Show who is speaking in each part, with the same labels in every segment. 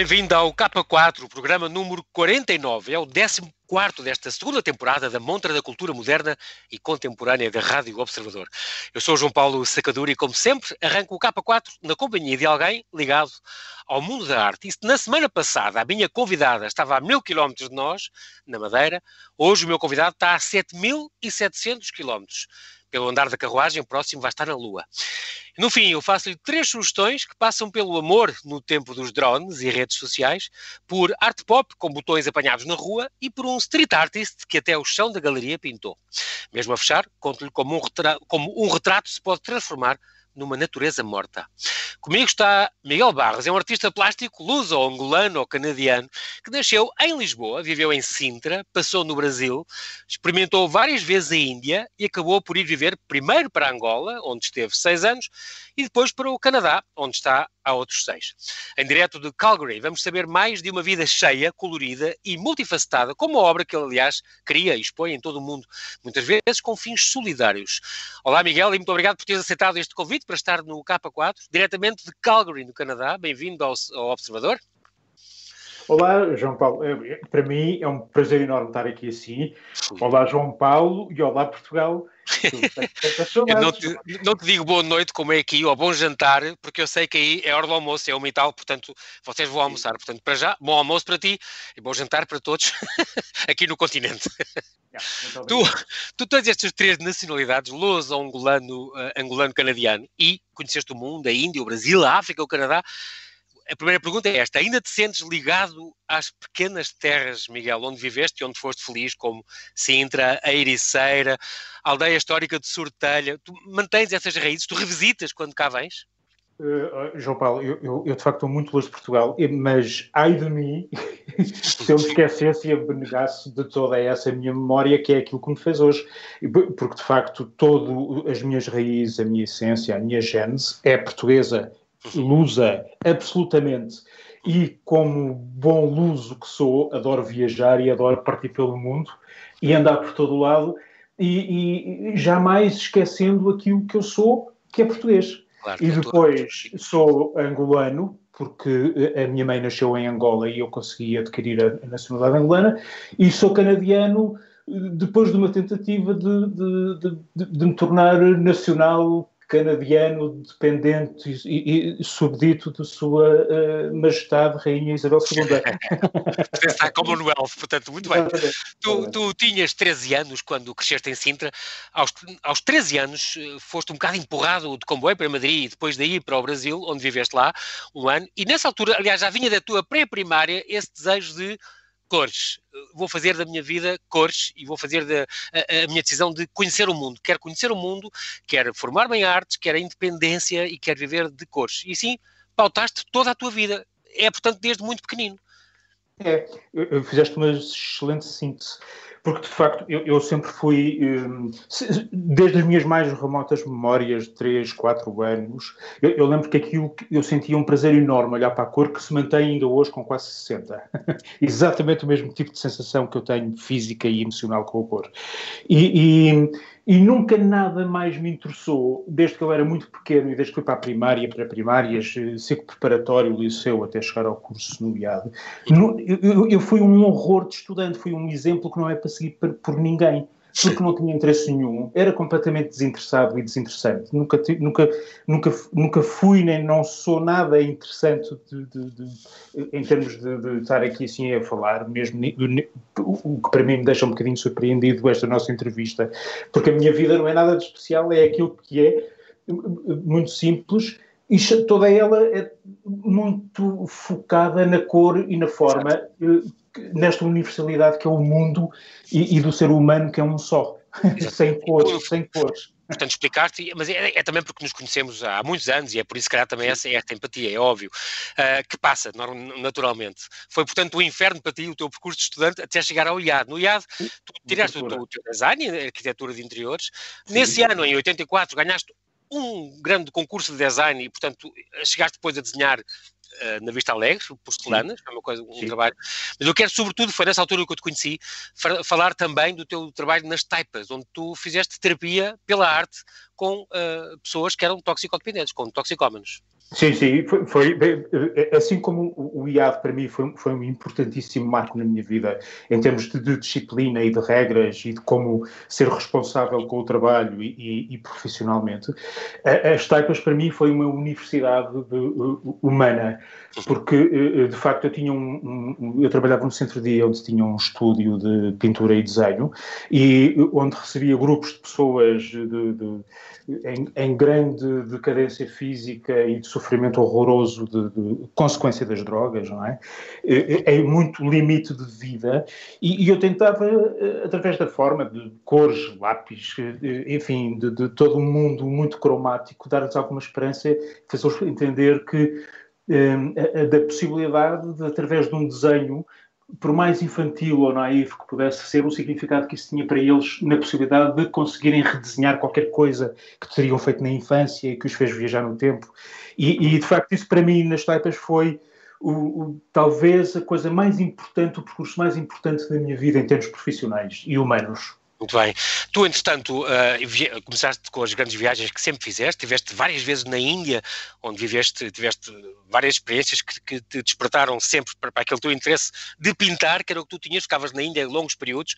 Speaker 1: Bem-vindo ao K4, programa número 49. É o 14 desta segunda temporada da Montra da Cultura Moderna e Contemporânea da Rádio Observador. Eu sou João Paulo Sacadura e, como sempre, arranco o K4 na companhia de alguém ligado ao mundo da arte. E na semana passada a minha convidada estava a mil quilómetros de nós, na Madeira, hoje o meu convidado está a 7.700 quilómetros pelo andar da carruagem, o próximo vai estar na Lua. No fim, eu faço-lhe três sugestões que passam pelo amor no tempo dos drones e redes sociais, por art pop com botões apanhados na rua e por um street artist que até o chão da galeria pintou. Mesmo a fechar, conto-lhe como, um como um retrato se pode transformar numa natureza morta. Comigo está Miguel Barros, é um artista plástico luso-angolano ou canadiano que nasceu em Lisboa, viveu em Sintra, passou no Brasil, experimentou várias vezes a Índia e acabou por ir viver primeiro para Angola, onde esteve seis anos, e depois para o Canadá, onde está há outros seis. Em direto de Calgary, vamos saber mais de uma vida cheia, colorida e multifacetada, como a obra que ele, aliás, cria e expõe em todo o mundo, muitas vezes com fins solidários. Olá, Miguel, e muito obrigado por teres aceitado este convite para estar no K4, diretamente de Calgary, no Canadá. Bem-vindo ao, ao Observador.
Speaker 2: Olá, João Paulo. Para mim é um prazer enorme estar aqui assim. Olá, João Paulo, e olá, Portugal.
Speaker 1: não te, não te, digo boa noite, como é aqui, ou bom jantar, porque eu sei que aí é hora do almoço, é uma e tal, portanto, vocês vão almoçar. Portanto, para já, bom almoço para ti e bom jantar para todos aqui no continente. Tu, tu tens estas três nacionalidades, luso, angolano, uh, angolano, canadiano, e conheceste o mundo, a Índia, o Brasil, a África, o Canadá a primeira pergunta é esta: ainda te sentes ligado às pequenas terras, Miguel, onde viveste e onde foste feliz, como Sintra, a Ericeira, a aldeia histórica de Sortelha? Tu mantens essas raízes? Tu revisitas quando cá vens?
Speaker 2: Uh, João Paulo, eu, eu, eu, de facto estou muito longe de Portugal, mas ai de mim se eu me esquecesse e abnegasse de toda essa minha memória, que é aquilo que me fez hoje. Porque de facto, todas as minhas raízes, a minha essência, a minha gênese é portuguesa lusa, absolutamente. E como bom luso que sou, adoro viajar e adoro partir pelo mundo e andar por todo o lado e, e jamais esquecendo aquilo que eu sou, que é português. Claro, e depois sou angolano, porque a minha mãe nasceu em Angola e eu consegui adquirir a nacionalidade angolana, e sou canadiano depois de uma tentativa de, de, de, de me tornar nacional canadiano dependente e, e subdito de sua uh, majestade Rainha Isabel II.
Speaker 1: Está a Commonwealth, portanto, muito bem. Tu, tu, tinhas 13 anos quando cresceste em Sintra. Aos, aos 13 anos eh, foste um bocado empurrado de comboio para Madrid e depois daí para o Brasil, onde viveste lá um ano. E nessa altura, aliás, já vinha da tua pré-primária esse desejo de cores. Vou fazer da minha vida cores e vou fazer da, a, a, minha decisão de conhecer o mundo. Quero conhecer o mundo, quero formar-me em artes, quero a independência e quero viver de cores. E assim pautaste toda a tua vida. É, portanto, desde muito pequenino.
Speaker 2: É, fizeste uma excelente síntese porque de facto eu, eu sempre fui, um, desde as minhas mais remotas memórias, de 3, 4 anos, eu, eu, lembro que aquilo eu sentia um prazer enorme olhar para a cor que se mantém ainda hoje com quase 60. Exatamente o mesmo tipo de sensação que eu tenho física e emocional com a cor. E, e e nunca nada mais me interessou, desde que eu era muito pequeno e desde que fui para a primária, para primárias, eh, ciclo preparatório, liceu, até chegar ao curso no IAD. Eu, eu, fui um horror de estudante, fui um exemplo que não é para seguir por, por ninguém porque não tinha interesse nenhum, era completamente desinteressado e desinteressante. Nunca, nunca, nunca, nunca fui nem não sou nada interessante de, de, de, em termos de, estar aqui assim a falar, mesmo o que para mim me deixa um bocadinho surpreendido esta nossa entrevista, porque a minha vida não é nada de especial, é aquilo que é, muito simples, e toda ela é muito focada na cor e na forma. Nesta universalidade que é o mundo e, e do ser humano que é um só, sem cores, sem cores.
Speaker 1: Portanto, explicar-te, mas é, é, também porque nos conhecemos há muitos anos e é por isso que calhar também essa, esta empatia, é óbvio, uh, que passa naturalmente. Foi, portanto, o inferno para ti, o teu percurso de estudante, até chegar ao IAD. No IAD, tu tiraste o, o teu design, arquitetura de interiores. Sim. Nesse ano, em 84, ganhaste um grande concurso de design e, portanto, chegaste depois a desenhar uh, na Vista Alegre, porcelanas, é uma coisa, um Sim. trabalho. Mas eu quero, sobretudo, foi nessa altura que eu te conheci, falar também do teu trabalho nas taipas, onde tu fizeste terapia pela arte com uh, pessoas que eram toxicodependentes, com toxicómanos.
Speaker 2: Sim, sim, foi, foi, assim como o IAD para mim foi, foi, um importantíssimo marco na minha vida, em termos de, de, disciplina e de regras e de como ser responsável com o trabalho e, e, e profissionalmente. As Taipas para mim foi uma universidade de, uh, humana, porque uh, de facto eu tinha um, um, eu trabalhava no centro dia onde tinha um estúdio de pintura e desenho e onde recebia grupos de pessoas de, de em, em, grande decadência física e de horroroso de, de, consequência das drogas, não é? É, é muito limite de vida e, e, eu tentava, eh, através da forma de cores, lápis, eh, enfim, de, de todo um mundo muito cromático, dar-lhes alguma esperança, fazer-os entender que eh, da possibilidade de, através de um desenho, por mais infantil ou naivo que pudesse ser, o significado que isso tinha para eles na possibilidade de conseguirem redesenhar qualquer coisa que teriam feito na infância e que os fez viajar no tempo. E, e de facto, isso para mim nas taipas foi o, o, talvez a coisa mais importante, o percurso mais importante da minha vida em termos profissionais e humanos.
Speaker 1: Muito bem. Tu, entretanto, uh, começaste com as grandes viagens que sempre fizeste, tiveste várias vezes na Índia, onde viveste, tiveste várias experiências que, que te despertaram sempre para, para, aquele teu interesse de pintar, que era o que tu tinhas, ficavas na Índia longos períodos.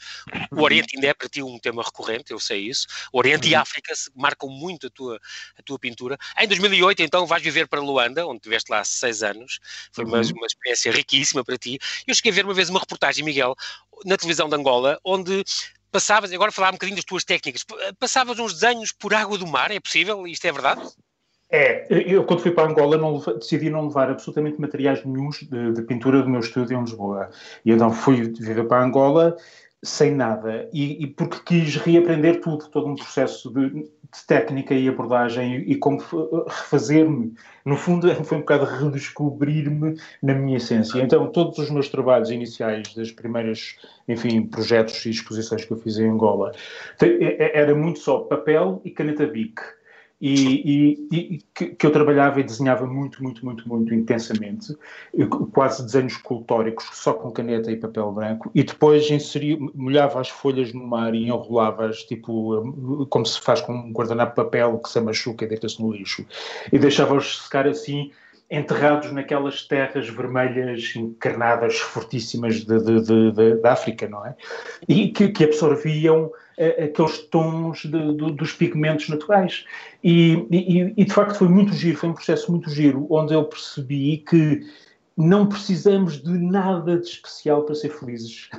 Speaker 1: O uhum. Oriente ainda é para ti um tema recorrente, eu sei isso. O Oriente uhum. e a África marcam muito a tua, a tua pintura. Em 2008, então, vais viver para Luanda, onde tiveste lá seis anos. Foi uma, uhum. uma experiência riquíssima para ti. Eu cheguei a ver uma vez uma reportagem, Miguel, na televisão de Angola, onde passavas, agora falar um bocadinho das tuas técnicas, passavas uns desenhos por água do mar, é possível? Isto é verdade?
Speaker 2: É, eu quando fui para Angola não, decidi não levar absolutamente materiais nenhums de, de, pintura do meu estúdio em Lisboa. E então fui viver para Angola sem nada. E, e porque quis reaprender tudo, todo um processo de, de técnica e abordagem e, e como refazer-me. No fundo, foi um bocado redescobrir-me na minha essência. Então, todos os meus trabalhos iniciais, das primeiras, enfim, projetos e exposições que eu fiz em Angola, era muito só papel e caneta Bic e, e, e que, que, eu trabalhava e desenhava muito, muito, muito, muito intensamente, quase desenhos escultóricos, só com caneta e papel branco, e depois inseria, molhava as folhas no mar e enrolava-as, tipo, como se faz com um guardanapo de papel que se machuca e deita-se no lixo, e deixava-os secar assim, enterrados naquelas terras vermelhas encarnadas fortíssimas de África, não é? E que, que absorviam aqueles tons de, de, dos pigmentos naturais. E, e, e, de facto foi muito giro, foi um processo muito giro, onde eu percebi que não precisamos de nada de especial para ser felizes.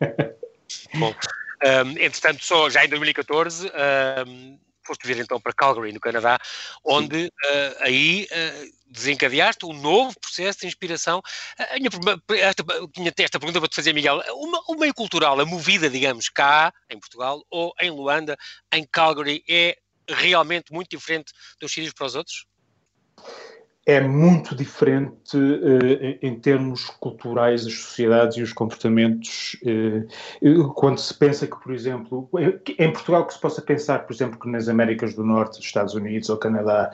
Speaker 1: Bom, um, entretanto, só já em 2014. Um, foste vir então para Calgary, no Canadá, onde uh, aí uh, desencadeaste um novo processo de inspiração. A minha, esta, tinha esta pergunta para te fazer, Miguel. O, o meio cultural, a movida, digamos, cá, em Portugal, ou em Luanda, em Calgary, é realmente muito diferente dos sítios para os outros?
Speaker 2: É muito diferente uh, em termos culturais as sociedades e os comportamentos. Uh, quando se pensa que, por exemplo, em Portugal que se possa pensar, por exemplo, que nas Américas do Norte, Estados Unidos ou Canadá,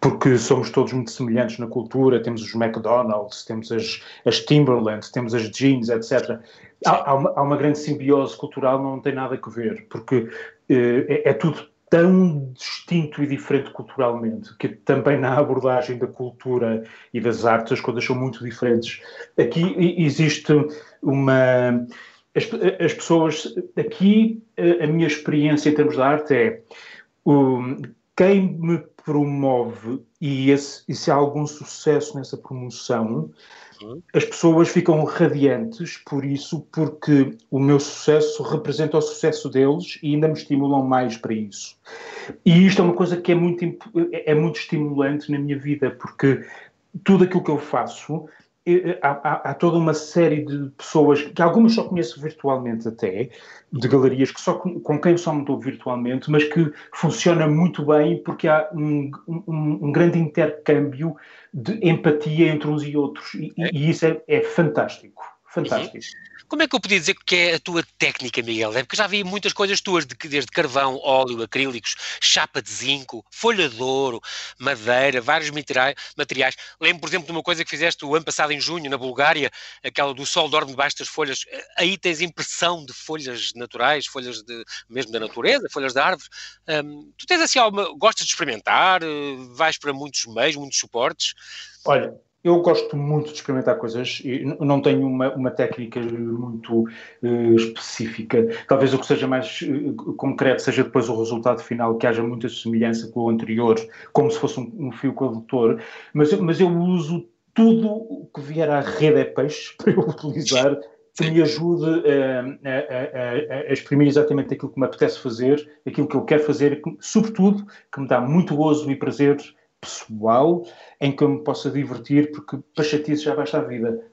Speaker 2: porque somos todos muito semelhantes na cultura, temos os McDonald's, temos as, as Timberland, temos as jeans, etc. Há, há, uma, há uma grande simbiose cultural, não tem nada a ver, porque é, é tudo tão distinto e diferente culturalmente, que também na abordagem da cultura e das artes as coisas são muito diferentes. Aqui existe uma. As, as pessoas. Aqui, a, a, minha experiência em termos de arte é. Um, quem me promove e, esse, e se há algum sucesso nessa promoção as pessoas ficam radiantes por isso, porque o meu sucesso representa o sucesso deles e ainda me estimulam mais para isso. E isto é uma coisa que é muito, é muito estimulante na minha vida, porque tudo aquilo que eu faço há, há, há, toda uma série de pessoas, que algumas só conheço virtualmente até, de galerias que só com quem só me dou virtualmente, mas que funciona muito bem porque há um, um, um grande intercâmbio de empatia entre uns e outros. E, e isso é, é fantástico. Fantástico. Uhum.
Speaker 1: Como é que eu podia dizer que é a tua técnica, Miguel? É porque já vi muitas coisas tuas, de, desde carvão, óleo, acrílicos, chapa de zinco, folha de ouro, madeira, vários materiais. Lembro, por exemplo, de uma coisa que fizeste o ano passado em junho, na Bulgária, aquela do sol dorme debaixo das folhas. Aí tens impressão de folhas naturais, folhas de, mesmo da natureza, folhas de árvores. Um, tu tens assim alguma. Gostas de experimentar? Vais para muitos meios, muitos suportes?
Speaker 2: Olha, eu gosto muito de experimentar coisas e não tenho uma, uma técnica muito uh, específica. Talvez o que seja mais uh, concreto seja depois o resultado final, que haja muita semelhança com o anterior, como se fosse um, um fio condutor. Mas, mas eu uso tudo o que vier à rede é peixe para eu utilizar, que me ajude a, a, a, a, exprimir exatamente aquilo que me apetece fazer, aquilo que eu quero fazer, sobretudo que me dá muito gozo e prazer pessoal em que eu me possa divertir, porque para chatice já basta a vida.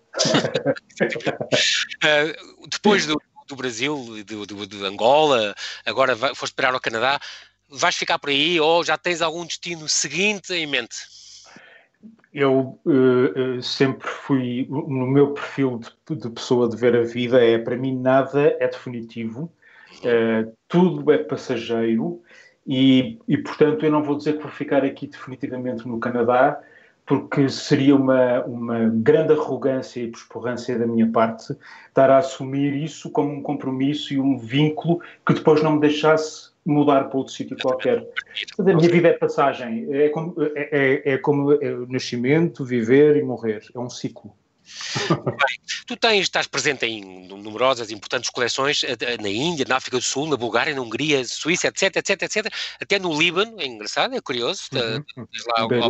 Speaker 1: uh, depois do, do Brasil, do, do, do, Angola, agora vai, foste parar ao Canadá, vais ficar por aí ou já tens algum destino seguinte em mente?
Speaker 2: Eu uh, sempre fui, no meu perfil de, de, pessoa de ver a vida, é para mim nada é definitivo, uh, tudo é passageiro e, e, portanto, eu não vou dizer que vou ficar aqui definitivamente no Canadá, porque seria uma, uma grande arrogância e desporrância da minha parte estar a assumir isso como um compromisso e um vínculo que depois não me deixasse mudar para outro sítio qualquer. A minha vida é passagem, é como, é, é, é como é nascimento, viver e morrer, é um ciclo.
Speaker 1: Bem, tu tens, estás presente em numerosas importantes coleções eh, na Índia, na África do Sul, na Bulgária, na Hungria, Suíça, etc, etc, etc, até no Líbano, é engraçado, é curioso, uhum. tens, lá,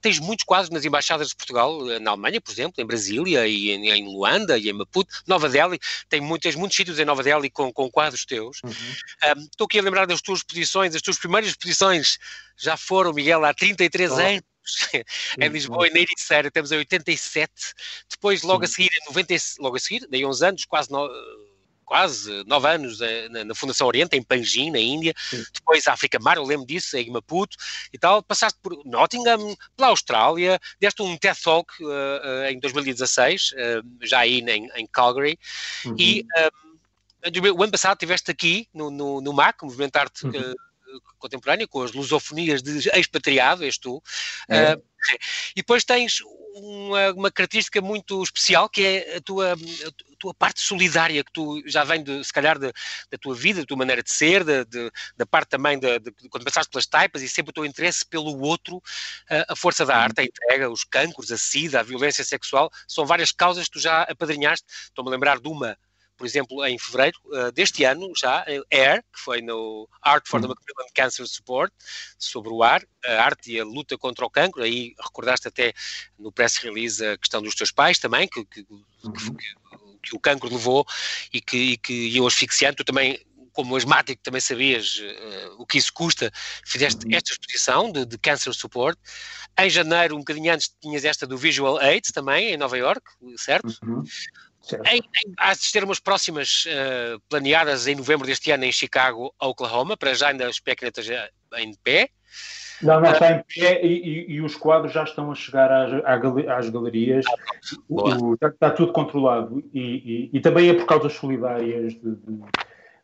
Speaker 1: tens muitos quadros nas embaixadas de Portugal, eh, na Alemanha, por exemplo, em Brasília e em, em Luanda e em Maputo, Nova Delhi, tem muitos, muitos sítios em Nova Delhi com, com quadros teus. Uhum. Um, estou aqui a lembrar das tuas exposições, as tuas primeiras exposições já foram, Miguel, há 33 oh. anos, em Lisboa e na Ericeira temos em 87, depois logo Sim. a seguir, em 90, logo a seguir, daí 11 anos, quase no, quase nove anos eh, na, na, Fundação Oriente, em Panjim, na Índia, Sim. depois África Mar, eu lembro disso, em Maputo e tal, passaste por Nottingham, pela Austrália, deste um TED Talk uh, uh, em 2016, uh, já aí em, em Calgary, uhum. e o ano passado estiveste aqui no, no, no MAC, Movimento Arte uhum contemporânea, com as lusofonias de expatriado, és tu, é. uh, e depois tens uma, uma, característica muito especial que é a tua, a tua parte solidária, que tu já vem, de, se calhar, de, da tua vida, da tua maneira de ser, de, de, da parte também de, quando passaste pelas taipas e sempre o teu interesse pelo outro, uh, a força da arte, a entrega, os cancros, a sida, a violência sexual, são várias causas que tu já apadrinhaste. Estou-me a lembrar de uma por exemplo, em fevereiro uh, deste ano, já, AIR, que foi no Art for the uhum. Macmillan Cancer Support, sobre o ar, a arte e a luta contra o cancro, aí recordaste até no press release a questão dos teus pais também, que, que, uhum. que, que o cancro levou e que, e que e o asfixiante, tu também como asmático também sabias uh, o que isso custa, fizeste uhum. esta exposição de, de, Cancer Support. Em janeiro, um bocadinho antes, tinhas esta do Visual AIDS também, em Nova York, certo? Uhum. Em, em, há de ter umas próximas uh, planeadas em novembro deste ano em Chicago, Oklahoma, para já ainda espero que esteja em pé.
Speaker 2: Não, não está em pé e, e, e, os quadros já estão a chegar às, às galerias. Ah, o, está, está, tudo controlado e, e, também é por causas solidárias de,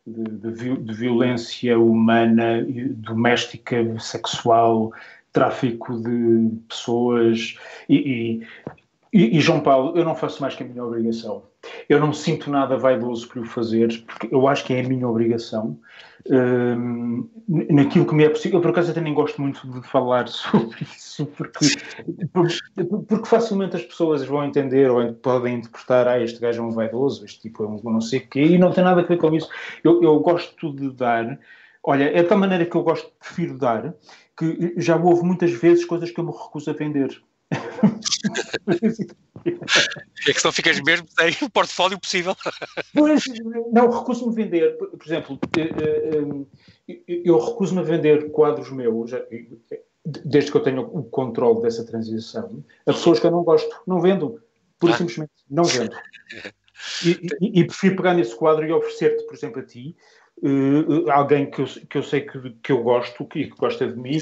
Speaker 2: de, de, de violência humana, doméstica, sexual, tráfico de pessoas e, e, e, João Paulo, eu não faço mais que a minha obrigação. Eu não me sinto nada vaidoso por o fazer, porque eu acho que é a minha obrigação. Um, naquilo que me é possível, eu por acaso até nem gosto muito de falar sobre isso, porque, porque facilmente as pessoas vão entender ou podem interpretar, ah, este gajo é um vaidoso, este tipo é um não sei o quê, e não tem nada a ver com isso. Eu, eu gosto de dar, olha, é da maneira que eu gosto, prefiro dar, que já houve muitas vezes coisas que eu me recuso a vender.
Speaker 1: É que só ficas mesmo sem o portfólio possível.
Speaker 2: Pois, não, recuso-me a vender. Por exemplo, eh, eh, eu recuso-me a vender quadros meus, desde que eu tenho o controle dessa transição, a pessoas que eu não gosto. Não vendo. Pura ah. simplesmente, não vendo. E, e, e, prefiro pegar nesse quadro e oferecer-te, por exemplo, a ti, uh, alguém que eu, que eu sei que, que eu gosto que, que gosta de mim.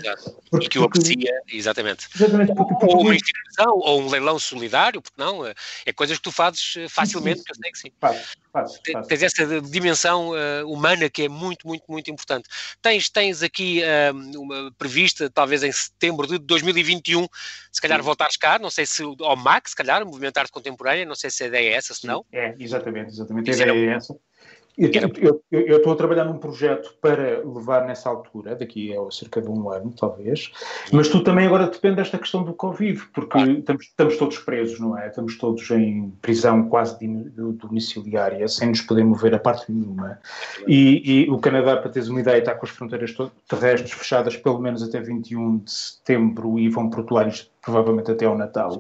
Speaker 1: Porque, e que o aprecia, exatamente. exatamente porque, porque, ou uma instituição, ou um leilão solidário, porque não? É coisas que tu fazes facilmente, sim, sim. que eu sei que sim. Faz, faz, faz. Tens essa dimensão uh, humana que é muito, muito, muito importante. Tens, tens aqui uh, uma prevista, talvez em setembro de 2021, se calhar sim. voltares cá, não sei se ao MAC, se calhar, o Movimento Arte Contemporânea, não sei se a ideia é essa, se não.
Speaker 2: É, exatamente, exatamente. A ideia é essa. Eu estou a trabalhar num projeto para levar nessa altura, daqui a cerca de um ano, talvez, mas tu também agora depende desta questão do Covid, porque estamos, estamos, todos presos, não é? Estamos todos em prisão quase domiciliária, sem nos poder mover a parte nenhuma. E, e, o Canadá, para teres uma ideia, está com as fronteiras terrestres fechadas pelo menos até 21 de setembro e vão protelar isto provavelmente até ao Natal.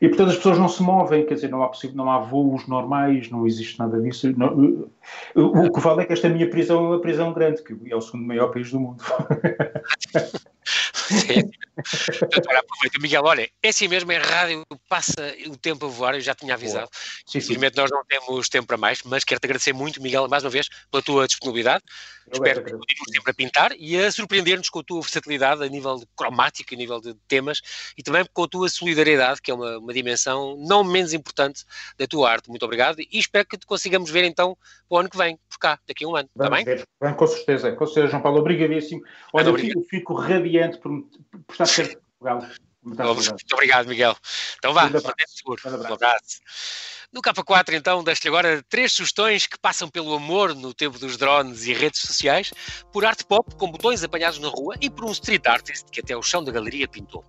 Speaker 2: E, portanto, as pessoas não se movem, quer dizer, não há, possível, não há voos normais, não existe nada disso. Não, o que vale é que esta minha prisão é uma prisão grande, que é o segundo maior país do mundo.
Speaker 1: Sim. Aproveita, Miguel, olha, é assim mesmo, é rádio, passa o tempo a voar, eu já tinha avisado. Sim, Infelizmente nós não temos tempo para mais, mas quero-te agradecer muito, Miguel, mais uma vez, pela tua disponibilidade. Eu Espero que continues sempre a pintar e a surpreender-nos com a tua versatilidade a nível de cromático, a nível de temas e também com a tua solidariedade, que é uma, uma dimensão não menos importante da tua arte. Muito obrigado e espero que te consigamos ver então o ano que vem, por cá, daqui a um ano. Está bem? Ver.
Speaker 2: Com certeza, com certeza, João Paulo, obrigadíssimo. Olha, eu fico, fico radiante por, por estar perto de Portugal.
Speaker 1: Muito, obrigado, Miguel. Então vá, mantém seguro. Um abraço. Um abraço. No K4, então, deixo-lhe agora três sugestões que passam pelo amor no tempo dos drones e redes sociais, por arte pop com botões apanhados na rua e por um street artist que até o chão da galeria pintou.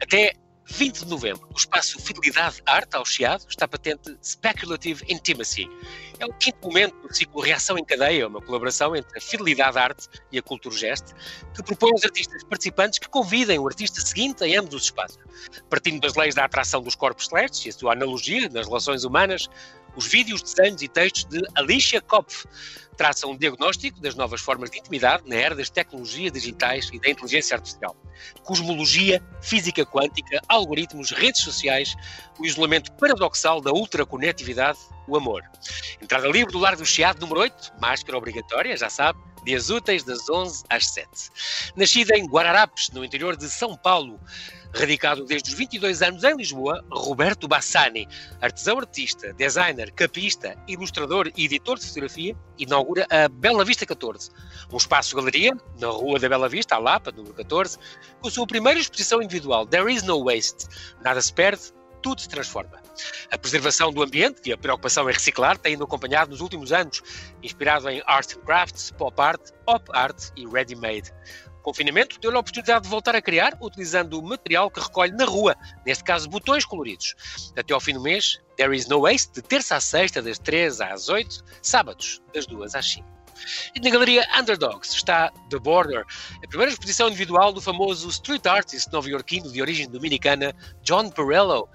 Speaker 1: Até 20 de novembro, o espaço Fidelidade Arte, ao Chiado, está patente Speculative Intimacy. É o quinto momento do ciclo Reação em Cadeia, uma colaboração entre a Fidelidade Arte e a Cultura Geste, que propõe aos artistas participantes que convidem o artista seguinte a ambos os espaços. Partindo das leis da atração dos corpos celestes e a sua analogia nas relações humanas, os vídeos, desenhos e textos de Alicia Kopf traçam um diagnóstico das novas formas de intimidade na era das tecnologias digitais e da inteligência artificial. Cosmologia, física quântica, algoritmos, redes sociais, o isolamento paradoxal da ultraconectividade, o amor. Entrada livre do Lar do Chiado, número 8, máscara obrigatória, já sabe, dias úteis das 11 às 7. Nascida em Guararapes, no interior de São Paulo, radicado desde os 22 anos em Lisboa, Roberto Bassani, artesão artista, designer, capista, ilustrador e editor de fotografia, inaugura a Bela Vista 14, um espaço-galeria na Rua da Bela Vista, à Lapa, número 14, com a sua primeira exposição individual, There is no waste, nada se perde, tudo se transforma. A preservação do ambiente e a preocupação em reciclar têm acompanhado nos últimos anos, inspirado em Arts and Crafts, Pop Art, Op Art e Ready Made confinamento deu-lhe a oportunidade de voltar a criar utilizando o material que recolhe na rua, neste caso botões coloridos. Até ao fim do mês, There is no waste, de terça a sexta, das 3 às 8, sábados, das 2 às 5. E na galeria Underdogs está The Border, a primeira exposição individual do famoso street artist nova-iorquino de origem dominicana John Perello,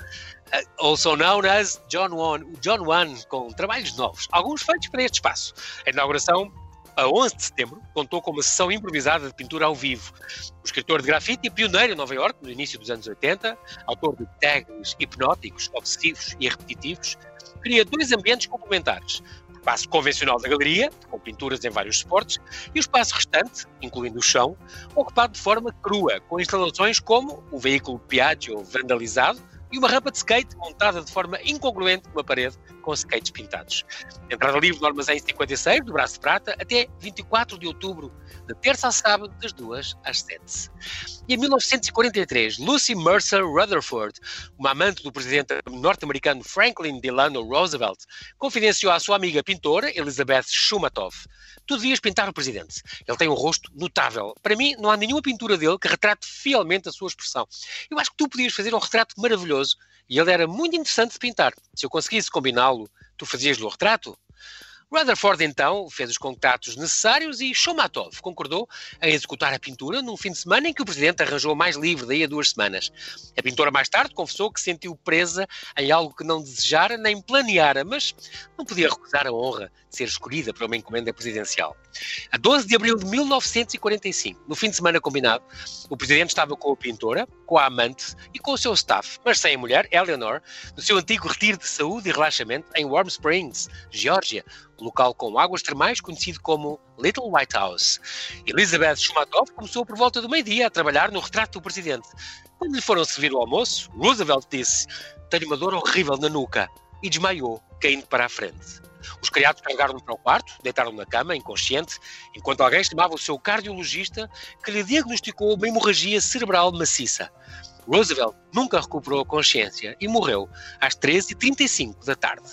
Speaker 1: eh, also known as John One, John One, com trabalhos novos, alguns feitos para este espaço. A inauguração a 11 de setembro, contou com uma sessão improvisada de pintura ao vivo. O escritor de grafite e pioneiro em Nova York, no início dos anos 80, autor de tags hipnóticos, obsessivos e repetitivos, cria dois ambientes complementares. O espaço convencional da galeria, com pinturas em vários suportes, e o espaço restante, incluindo o chão, ocupado de forma crua, com instalações como o veículo Piaggio vandalizado, e uma rampa de skate montada de forma incongruente numa parede com skates pintados. Entrada livre no Armazém 56, do Braço de Prata, até 24 de outubro, de terça a sábado, das 2 às 7. Em 1943, Lucy Mercer Rutherford, uma amante do presidente norte-americano Franklin Delano Roosevelt, confidenciou à sua amiga pintora, Elizabeth Shumatov, Tu devias pintar o presidente. Ele tem um rosto notável. Para mim, não há nenhuma pintura dele que retrate fielmente a sua expressão. Eu acho que tu podias fazer um retrato maravilhoso e ele era muito interessante de pintar. Se eu conseguisse combiná-lo, tu fazias-lhe o retrato? Rutherford, então, fez os contatos necessários e Shomatov concordou em executar a pintura num fim de semana em que o presidente arranjou mais livre daí a duas semanas. A pintora mais tarde confessou que sentiu presa em algo que não desejara nem planeara, mas não podia recusar a honra de ser escolhida para uma encomenda presidencial. A 12 de abril de 1945, no fim de semana combinado, o presidente estava com a pintora, com a amante e com o seu staff, mas sem a mulher, Eleanor, no seu antigo retiro de saúde e relaxamento em Warm Springs, Geórgia, local com águas termais conhecido como Little White House. Elizabeth Shumatov começou por volta do meio-dia a trabalhar no retrato do presidente. Quando lhe foram servir o almoço, Roosevelt disse: Tenho uma dor horrível na nuca, e desmaiou, caindo para a frente. Os criados carregaram-no para o quarto, deitaram-no na cama, inconsciente, enquanto alguém chamava o seu cardiologista, que lhe diagnosticou uma hemorragia cerebral maciça. Roosevelt nunca recuperou a consciência e morreu às 13h35 da tarde.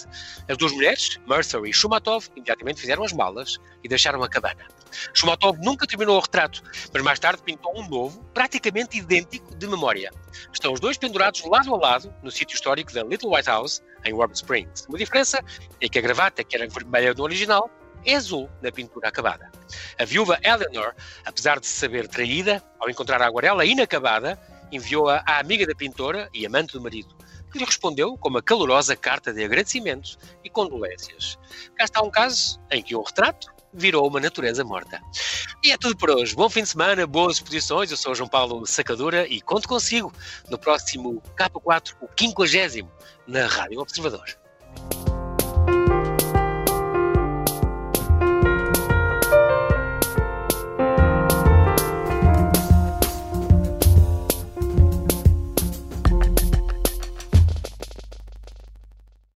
Speaker 1: As duas mulheres, Mercer e Shumatov, imediatamente fizeram as malas e deixaram a cabana. Shumatov nunca terminou o retrato, mas mais tarde pintou um novo, praticamente idêntico, de memória. Estão os dois pendurados lado a lado no sítio histórico da Little White House, em Warm Springs. Uma diferença é que a gravata, que era vermelha no original, é azul na pintura acabada. A viúva Eleanor, apesar de se saber traída, ao encontrar a aguarela inacabada, enviou-a à amiga da pintora e amante do marido, que lhe respondeu com uma calorosa carta de agradecimento e condolências. Cá está um caso em que um retrato virou uma natureza morta. E é tudo por hoje. Bom fim de semana, boas exposições. Eu sou João Paulo Sacadura e conto consigo no próximo K4, o 50 na Rádio Observador.